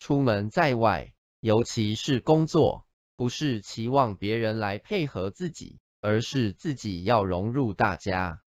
出门在外尤其是工作不是期望别人来配合自己而是自己要融入大家。